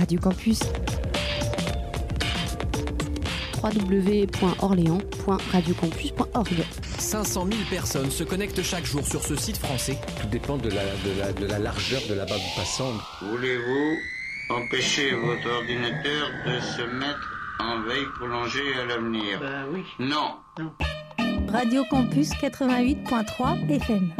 Radio Campus www.orléans.radiocampus.org 500 000 personnes se connectent chaque jour sur ce site français. Tout dépend de la, de la, de la largeur de la bande passante. Voulez-vous empêcher votre ordinateur de se mettre en veille prolongée à l'avenir? Bah oui. Non. Radio Campus 88.3 FM.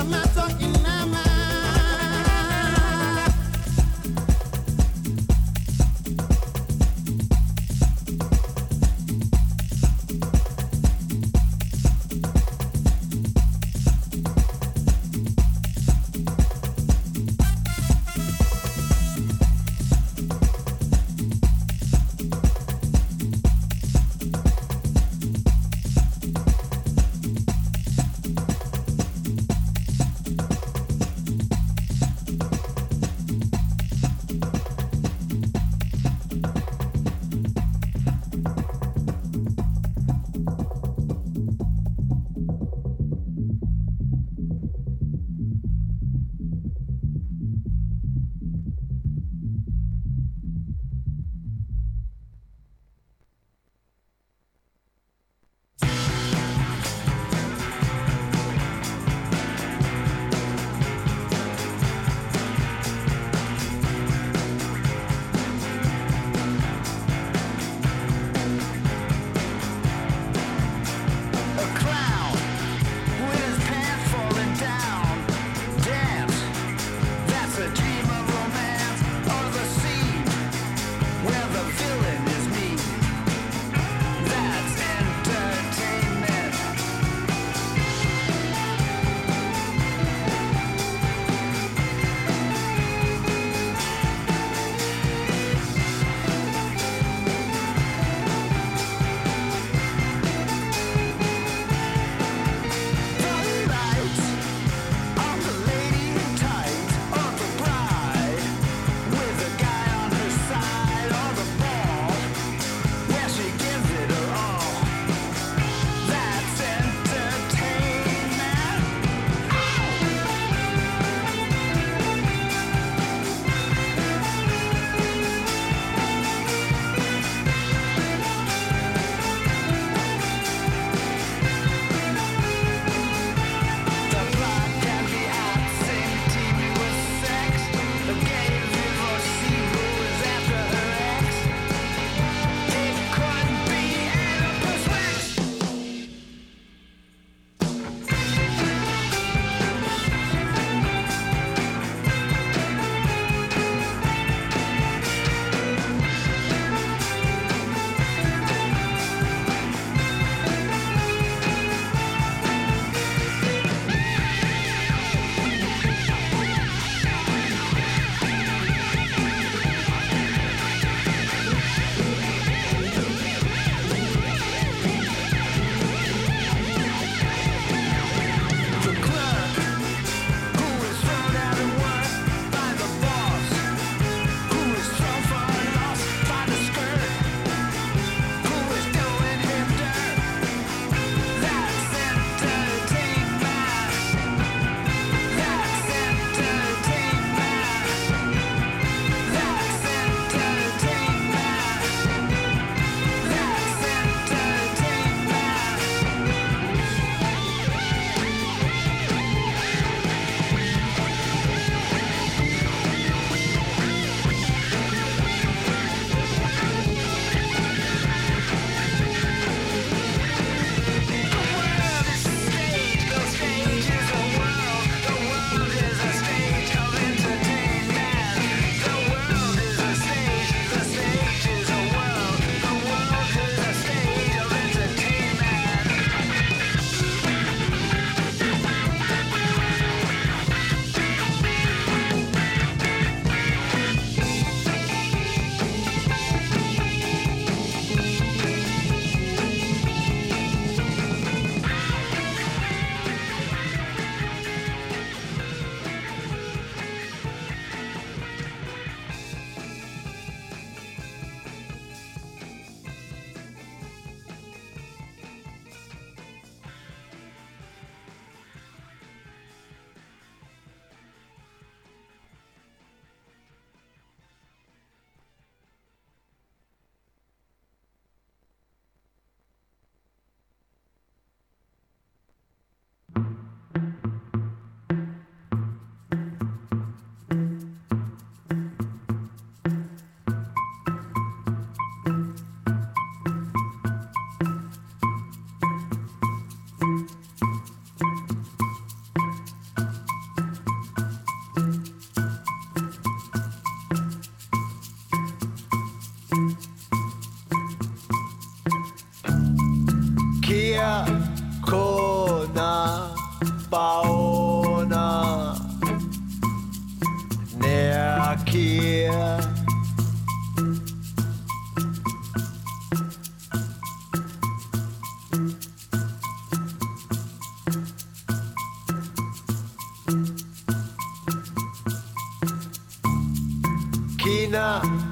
a matter.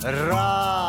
ra.